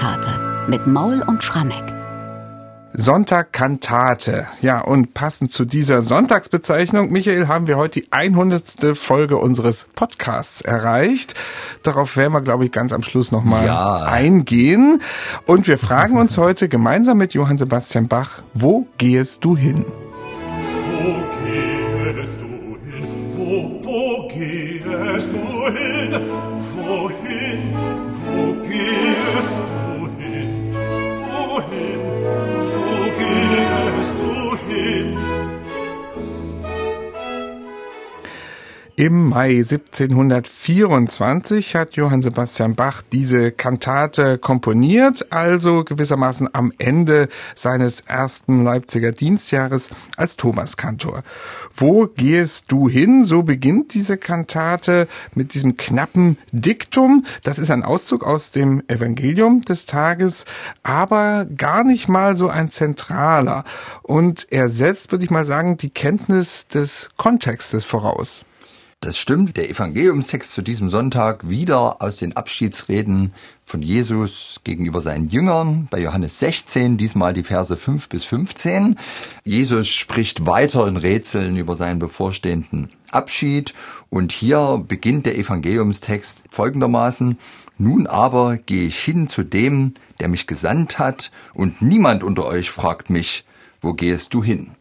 Sonntagkantate mit Maul und Schrammeck. Sonntagkantate. Ja, und passend zu dieser Sonntagsbezeichnung, Michael, haben wir heute die 100. Folge unseres Podcasts erreicht. Darauf werden wir, glaube ich, ganz am Schluss nochmal ja. eingehen. Und wir fragen uns heute gemeinsam mit Johann Sebastian Bach, wo gehst du hin? Wo gehst du hin? Wo, wo gehst du hin? Wohin? Wo gehst du hin? Im Mai 1724 hat Johann Sebastian Bach diese Kantate komponiert, also gewissermaßen am Ende seines ersten Leipziger Dienstjahres als Thomaskantor. Wo gehst du hin? So beginnt diese Kantate mit diesem knappen Diktum. Das ist ein Auszug aus dem Evangelium des Tages, aber gar nicht mal so ein zentraler. Und er setzt, würde ich mal sagen, die Kenntnis des Kontextes voraus. Das stimmt, der Evangeliumstext zu diesem Sonntag wieder aus den Abschiedsreden von Jesus gegenüber seinen Jüngern bei Johannes 16, diesmal die Verse 5 bis 15. Jesus spricht weiter in Rätseln über seinen bevorstehenden Abschied und hier beginnt der Evangeliumstext folgendermaßen, nun aber gehe ich hin zu dem, der mich gesandt hat und niemand unter euch fragt mich, wo gehst du hin?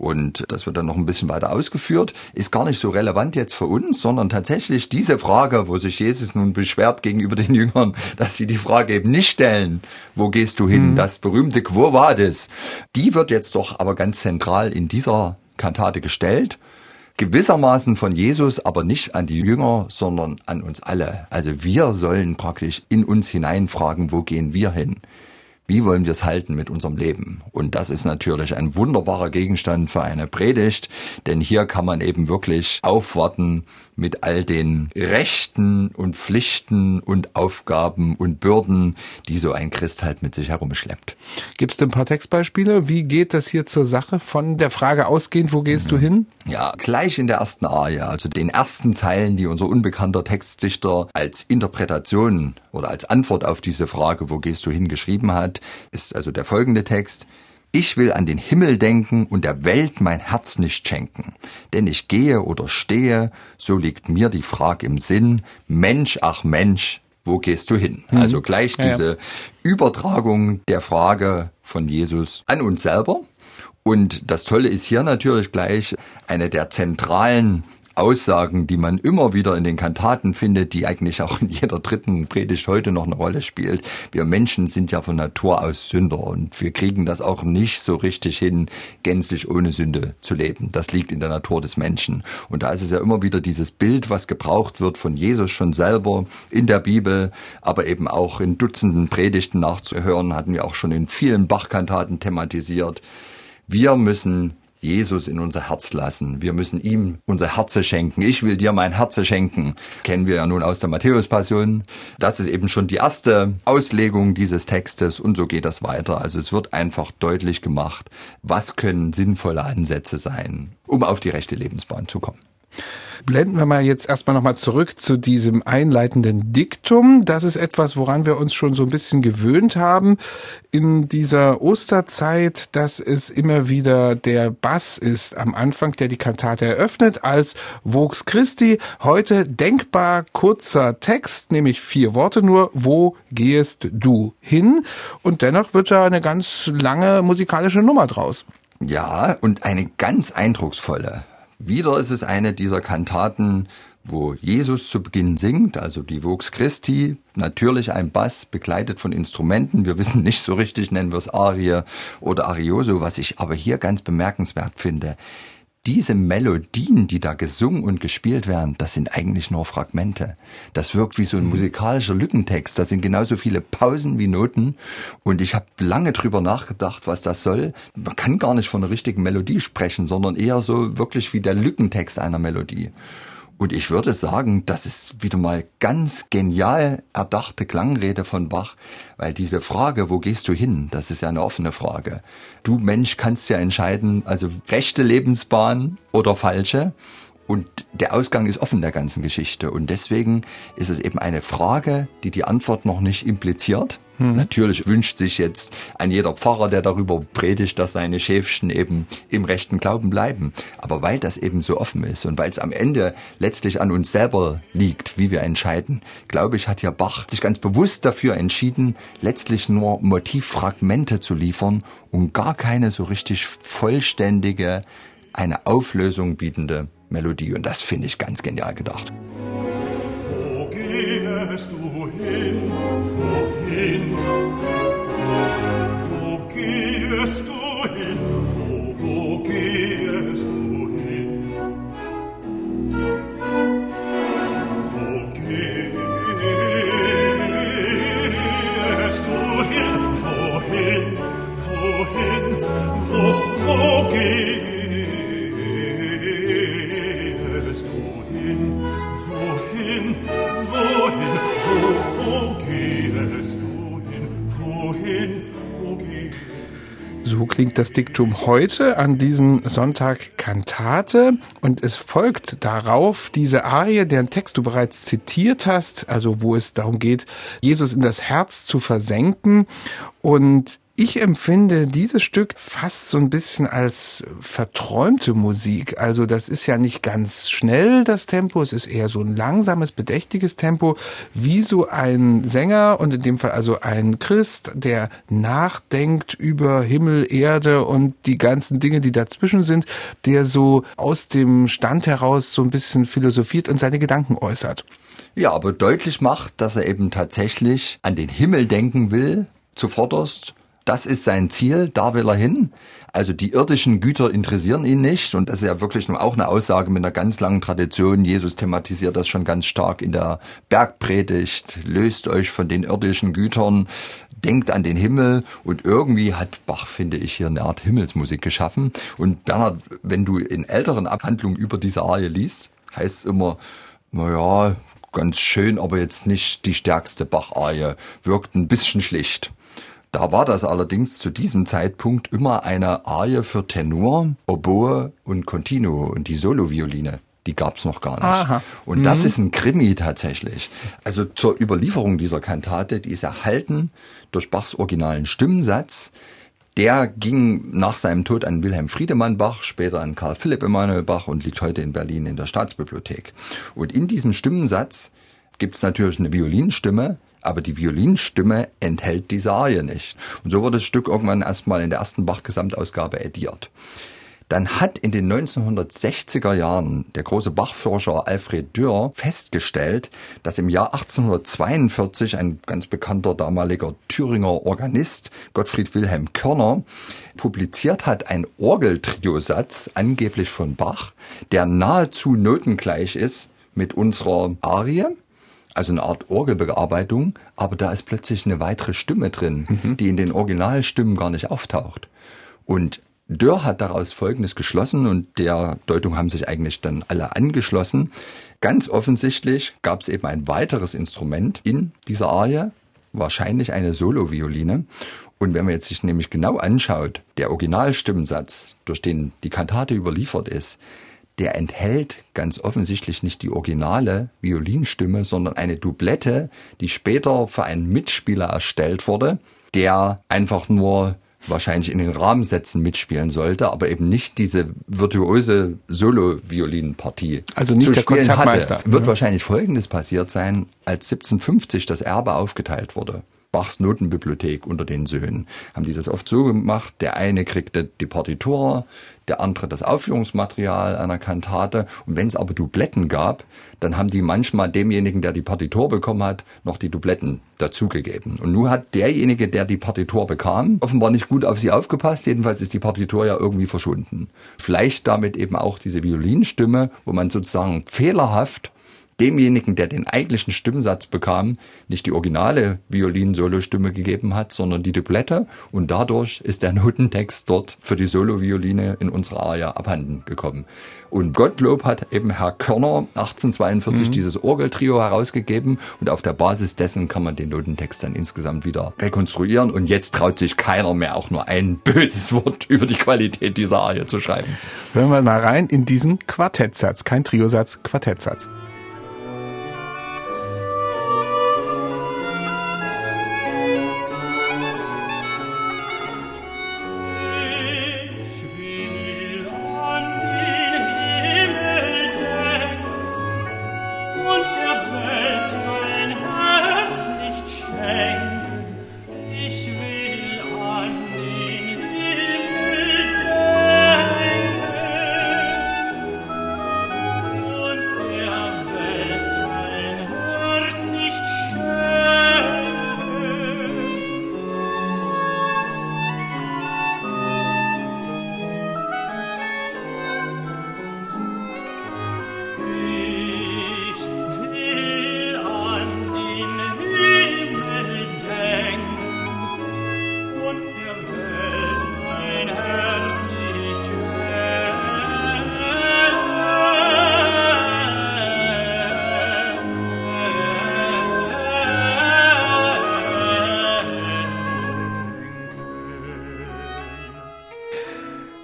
Und das wird dann noch ein bisschen weiter ausgeführt, ist gar nicht so relevant jetzt für uns, sondern tatsächlich diese Frage, wo sich Jesus nun beschwert gegenüber den Jüngern, dass sie die Frage eben nicht stellen, wo gehst du hin? Mhm. Das berühmte Quo vadis, die wird jetzt doch aber ganz zentral in dieser Kantate gestellt gewissermaßen von Jesus, aber nicht an die Jünger, sondern an uns alle. Also wir sollen praktisch in uns hineinfragen, wo gehen wir hin? Wie wollen wir es halten mit unserem Leben? Und das ist natürlich ein wunderbarer Gegenstand für eine Predigt, denn hier kann man eben wirklich aufwarten mit all den Rechten und Pflichten und Aufgaben und Bürden, die so ein Christ halt mit sich herumschleppt. Gibt es ein paar Textbeispiele? Wie geht das hier zur Sache von der Frage ausgehend, wo gehst mhm. du hin? Ja, gleich in der ersten Arie, also den ersten Zeilen, die unser unbekannter Textdichter als Interpretation oder als Antwort auf diese Frage, wo gehst du hin, geschrieben hat, ist also der folgende Text. Ich will an den Himmel denken und der Welt mein Herz nicht schenken. Denn ich gehe oder stehe, so liegt mir die Frage im Sinn, Mensch, ach Mensch, wo gehst du hin? Mhm. Also gleich diese ja. Übertragung der Frage von Jesus an uns selber. Und das Tolle ist hier natürlich gleich eine der zentralen Aussagen, die man immer wieder in den Kantaten findet, die eigentlich auch in jeder dritten Predigt heute noch eine Rolle spielt. Wir Menschen sind ja von Natur aus Sünder und wir kriegen das auch nicht so richtig hin, gänzlich ohne Sünde zu leben. Das liegt in der Natur des Menschen. Und da ist es ja immer wieder dieses Bild, was gebraucht wird von Jesus schon selber in der Bibel, aber eben auch in Dutzenden Predigten nachzuhören, hatten wir auch schon in vielen Bachkantaten thematisiert. Wir müssen Jesus in unser Herz lassen. Wir müssen ihm unser Herze schenken. Ich will dir mein Herze schenken. Kennen wir ja nun aus der Matthäus-Passion. Das ist eben schon die erste Auslegung dieses Textes und so geht das weiter. Also es wird einfach deutlich gemacht, was können sinnvolle Ansätze sein, um auf die rechte Lebensbahn zu kommen. Blenden wir mal jetzt erstmal nochmal zurück zu diesem einleitenden Diktum. Das ist etwas, woran wir uns schon so ein bisschen gewöhnt haben in dieser Osterzeit, dass es immer wieder der Bass ist am Anfang, der die Kantate eröffnet als Vox Christi. Heute denkbar kurzer Text, nämlich vier Worte nur. Wo gehst du hin? Und dennoch wird da eine ganz lange musikalische Nummer draus. Ja, und eine ganz eindrucksvolle. Wieder ist es eine dieser Kantaten, wo Jesus zu Beginn singt, also die Vox Christi, natürlich ein Bass begleitet von Instrumenten. Wir wissen nicht so richtig, nennen wir es Arie oder Arioso, was ich aber hier ganz bemerkenswert finde diese Melodien, die da gesungen und gespielt werden, das sind eigentlich nur Fragmente. Das wirkt wie so ein mhm. musikalischer Lückentext. Da sind genauso viele Pausen wie Noten. Und ich habe lange drüber nachgedacht, was das soll. Man kann gar nicht von einer richtigen Melodie sprechen, sondern eher so wirklich wie der Lückentext einer Melodie. Und ich würde sagen, das ist wieder mal ganz genial erdachte Klangrede von Bach, weil diese Frage, wo gehst du hin, das ist ja eine offene Frage. Du Mensch kannst ja entscheiden, also rechte Lebensbahn oder falsche. Und der Ausgang ist offen der ganzen Geschichte. Und deswegen ist es eben eine Frage, die die Antwort noch nicht impliziert. Mhm. Natürlich wünscht sich jetzt ein jeder Pfarrer, der darüber predigt, dass seine Schäfchen eben im rechten Glauben bleiben. Aber weil das eben so offen ist und weil es am Ende letztlich an uns selber liegt, wie wir entscheiden, glaube ich, hat hier Bach sich ganz bewusst dafür entschieden, letztlich nur Motivfragmente zu liefern und gar keine so richtig vollständige, eine Auflösung bietende Melodie. Und das finde ich ganz genial gedacht. Wo gehst du hin? Wohin? Das Diktum heute an diesem Sonntag Kantate. Und es folgt darauf diese Arie, deren Text du bereits zitiert hast, also wo es darum geht, Jesus in das Herz zu versenken. Und ich empfinde dieses Stück fast so ein bisschen als verträumte Musik. Also das ist ja nicht ganz schnell, das Tempo. Es ist eher so ein langsames, bedächtiges Tempo, wie so ein Sänger und in dem Fall also ein Christ, der nachdenkt über Himmel, Erde und die ganzen Dinge, die dazwischen sind, der so aus dem Stand heraus so ein bisschen philosophiert und seine Gedanken äußert. Ja, aber deutlich macht, dass er eben tatsächlich an den Himmel denken will, zuvorderst das ist sein Ziel, da will er hin. Also die irdischen Güter interessieren ihn nicht und das ist ja wirklich auch eine Aussage mit einer ganz langen Tradition. Jesus thematisiert das schon ganz stark in der Bergpredigt. Löst euch von den irdischen Gütern, denkt an den Himmel und irgendwie hat Bach, finde ich, hier eine Art Himmelsmusik geschaffen. Und Bernhard, wenn du in älteren Abhandlungen über diese Arie liest, heißt es immer, naja, ganz schön, aber jetzt nicht die stärkste Bach-Arie, wirkt ein bisschen schlicht. Da war das allerdings zu diesem Zeitpunkt immer eine Arie für Tenor, Oboe und Continuo und die Solovioline. Die gab's noch gar nicht. Aha. Und mhm. das ist ein Krimi tatsächlich. Also zur Überlieferung dieser Kantate, die ist erhalten durch Bachs originalen Stimmsatz. Der ging nach seinem Tod an Wilhelm Friedemann Bach, später an Karl Philipp Emanuel Bach und liegt heute in Berlin in der Staatsbibliothek. Und in diesem Stimmensatz gibt's natürlich eine Violinstimme, aber die Violinstimme enthält diese Arie nicht. Und so wurde das Stück irgendwann erstmal in der ersten Bach-Gesamtausgabe ediert. Dann hat in den 1960er Jahren der große Bachforscher Alfred Dürr festgestellt, dass im Jahr 1842 ein ganz bekannter damaliger Thüringer Organist, Gottfried Wilhelm Körner, publiziert hat ein Orgeltriosatz, angeblich von Bach, der nahezu notengleich ist mit unserer Arie also eine Art Orgelbearbeitung, aber da ist plötzlich eine weitere Stimme drin, mhm. die in den Originalstimmen gar nicht auftaucht. Und Dörr hat daraus Folgendes geschlossen und der Deutung haben sich eigentlich dann alle angeschlossen. Ganz offensichtlich gab es eben ein weiteres Instrument in dieser Arie, wahrscheinlich eine Solovioline. Und wenn man jetzt sich nämlich genau anschaut, der Originalstimmensatz, durch den die Kantate überliefert ist, der enthält ganz offensichtlich nicht die originale Violinstimme, sondern eine Doublette, die später für einen Mitspieler erstellt wurde, der einfach nur wahrscheinlich in den Rahmensätzen mitspielen sollte, aber eben nicht diese virtuose Solo-Violinpartie. Also nicht der Konzertmeister. Hatte. Wird mhm. wahrscheinlich Folgendes passiert sein, als 1750 das Erbe aufgeteilt wurde. Bachs Notenbibliothek unter den Söhnen. Haben die das oft so gemacht, der eine kriegte die Partitur, der andere das Aufführungsmaterial einer Kantate. Und wenn es aber Dubletten gab, dann haben die manchmal demjenigen, der die Partitur bekommen hat, noch die Dubletten dazugegeben. Und nun hat derjenige, der die Partitur bekam, offenbar nicht gut auf sie aufgepasst. Jedenfalls ist die Partitur ja irgendwie verschwunden. Vielleicht damit eben auch diese Violinstimme, wo man sozusagen fehlerhaft demjenigen, der den eigentlichen Stimmsatz bekam, nicht die originale Violin-Solo-Stimme gegeben hat, sondern die Dublette. Und dadurch ist der Notentext dort für die Solo-Violine in unserer Aria abhanden gekommen. Und Gottlob hat eben Herr Körner 1842 mhm. dieses Orgeltrio herausgegeben und auf der Basis dessen kann man den Notentext dann insgesamt wieder rekonstruieren. Und jetzt traut sich keiner mehr auch nur ein böses Wort über die Qualität dieser Arie zu schreiben. Hören wir mal rein in diesen Quartettsatz. Kein Triosatz, Quartettsatz.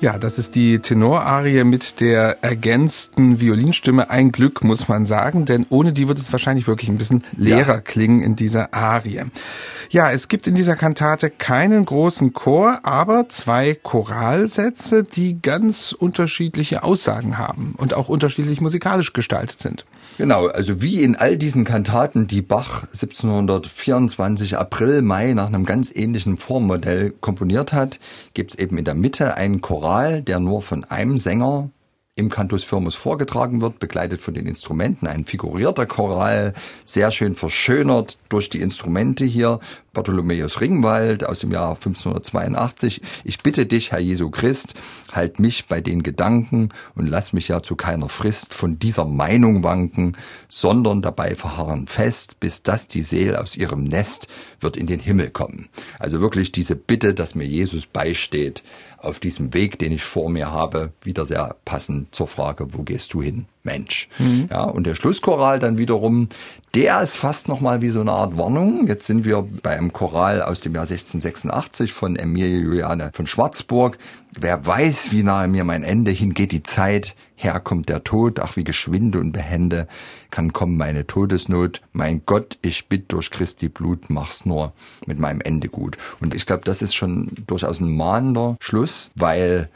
Ja, das ist die Tenorarie mit der ergänzten Violinstimme. Ein Glück, muss man sagen, denn ohne die wird es wahrscheinlich wirklich ein bisschen leerer ja. klingen in dieser Arie. Ja, es gibt in dieser Kantate keinen großen Chor, aber zwei Choralsätze, die ganz unterschiedliche Aussagen haben und auch unterschiedlich musikalisch gestaltet sind. Genau, also wie in all diesen Kantaten, die Bach 1724 April, Mai nach einem ganz ähnlichen Formmodell komponiert hat, gibt's eben in der Mitte einen Choral, der nur von einem Sänger im Cantus Firmus vorgetragen wird, begleitet von den Instrumenten, ein figurierter Choral, sehr schön verschönert durch die Instrumente hier, Bartholomäus Ringwald aus dem Jahr 1582. Ich bitte dich, Herr Jesu Christ, halt mich bei den Gedanken und lass mich ja zu keiner Frist von dieser Meinung wanken, sondern dabei verharren fest, bis dass die Seele aus ihrem Nest wird in den Himmel kommen. Also wirklich diese Bitte, dass mir Jesus beisteht auf diesem Weg, den ich vor mir habe, wieder sehr passend zur Frage, wo gehst du hin? Mensch. Mhm. Ja, und der Schlusschoral dann wiederum, der ist fast nochmal wie so eine Art Warnung. Jetzt sind wir bei einem Choral aus dem Jahr 1686 von Emilie Juliane von Schwarzburg. Wer weiß, wie nahe mir mein Ende hingeht die Zeit, her kommt der Tod, ach wie geschwinde und behende kann kommen meine Todesnot. Mein Gott, ich bitt durch Christi Blut, mach's nur mit meinem Ende gut. Und ich glaube, das ist schon durchaus ein mahnender Schluss, weil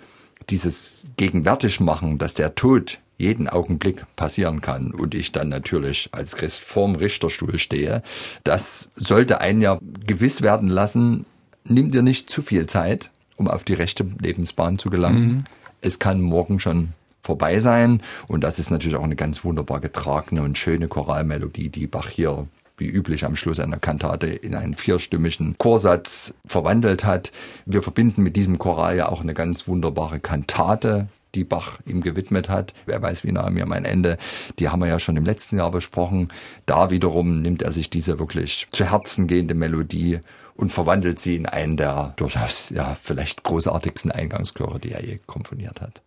dieses gegenwärtig machen, dass der Tod jeden Augenblick passieren kann und ich dann natürlich als Christ vorm Richterstuhl stehe, das sollte einen ja gewiss werden lassen, nimm dir nicht zu viel Zeit, um auf die rechte Lebensbahn zu gelangen. Mhm. Es kann morgen schon vorbei sein und das ist natürlich auch eine ganz wunderbar getragene und schöne Choralmelodie, die Bach hier wie üblich am Schluss einer Kantate in einen vierstimmigen Chorsatz verwandelt hat. Wir verbinden mit diesem Choral ja auch eine ganz wunderbare Kantate, die Bach ihm gewidmet hat. Wer weiß, wie nahe mir mein Ende. Die haben wir ja schon im letzten Jahr besprochen. Da wiederum nimmt er sich diese wirklich zu Herzen gehende Melodie und verwandelt sie in einen der durchaus ja vielleicht großartigsten Eingangschöre, die er je komponiert hat.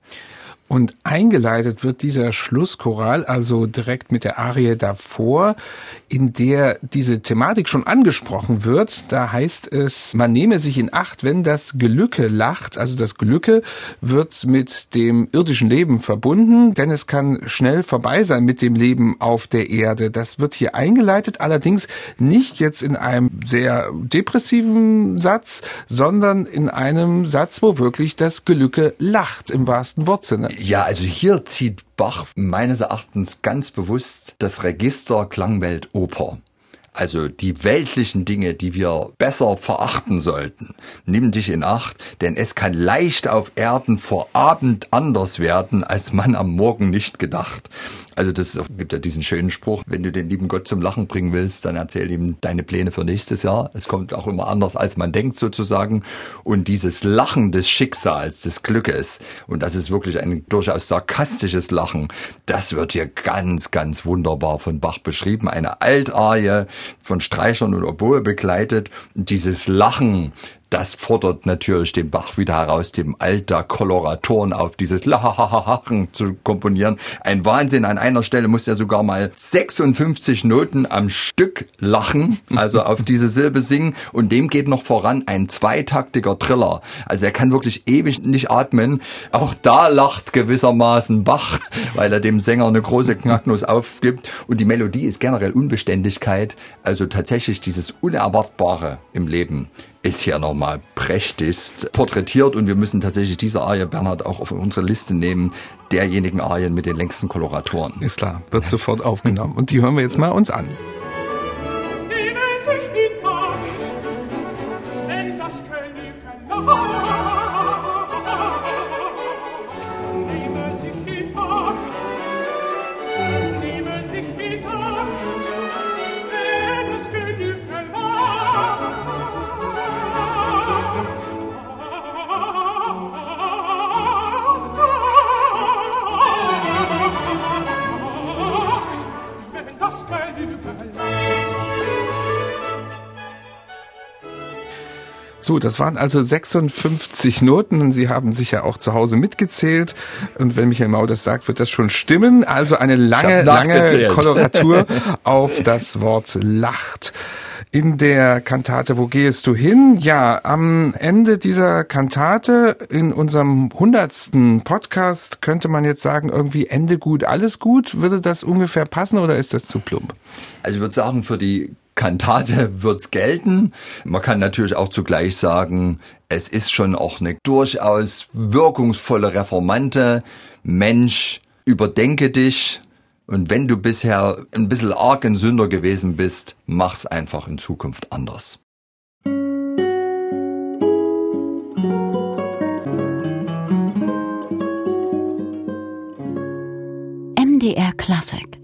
Und eingeleitet wird dieser Schlusschoral also direkt mit der Arie davor, in der diese Thematik schon angesprochen wird. Da heißt es, man nehme sich in Acht, wenn das Gelücke lacht. Also das Gelücke wird mit dem irdischen Leben verbunden, denn es kann schnell vorbei sein mit dem Leben auf der Erde. Das wird hier eingeleitet, allerdings nicht jetzt in einem sehr depressiven Satz, sondern in einem Satz, wo wirklich das Gelücke lacht im wahrsten Wortsinne. Ja, also hier zieht Bach meines Erachtens ganz bewusst das Register Klangwelt Oper. Also die weltlichen Dinge, die wir besser verachten sollten, nimm dich in Acht, denn es kann leicht auf Erden vor Abend anders werden, als man am Morgen nicht gedacht. Also das gibt ja diesen schönen Spruch, wenn du den lieben Gott zum Lachen bringen willst, dann erzähl ihm deine Pläne für nächstes Jahr. Es kommt auch immer anders, als man denkt sozusagen. Und dieses Lachen des Schicksals, des Glückes, und das ist wirklich ein durchaus sarkastisches Lachen, das wird hier ganz, ganz wunderbar von Bach beschrieben. Eine Altarie, von Streichern und Oboe begleitet. Dieses Lachen, das fordert natürlich den Bach wieder heraus, dem Alter Koloratoren auf dieses Lahahahachen zu komponieren. Ein Wahnsinn. An einer Stelle muss er sogar mal 56 Noten am Stück lachen, also auf diese Silbe singen. Und dem geht noch voran ein zweitaktiger Triller. Also er kann wirklich ewig nicht atmen. Auch da lacht gewissermaßen Bach, weil er dem Sänger eine große Knacknuss aufgibt. Und die Melodie ist generell Unbeständigkeit. Also tatsächlich dieses Unerwartbare im Leben ist hier nochmal prächtigst porträtiert und wir müssen tatsächlich diese Arie, Bernhard, auch auf unsere Liste nehmen, derjenigen Arien mit den längsten Koloratoren. Ist klar, wird sofort aufgenommen. Und die hören wir jetzt mal uns an. So, das waren also 56 Noten und Sie haben sicher auch zu Hause mitgezählt. Und wenn Michael Mau das sagt, wird das schon stimmen. Also eine lange, lange. Koloratur auf das Wort lacht. In der Kantate Wo gehst du hin? Ja, am Ende dieser Kantate in unserem hundertsten Podcast könnte man jetzt sagen, irgendwie Ende gut, alles gut. Würde das ungefähr passen oder ist das zu plump? Also ich würde sagen, für die Kantate wird's gelten. Man kann natürlich auch zugleich sagen, es ist schon auch eine durchaus wirkungsvolle Reformante. Mensch, überdenke dich. Und wenn du bisher ein bisschen arg ein Sünder gewesen bist, mach's einfach in Zukunft anders. MDR Klassik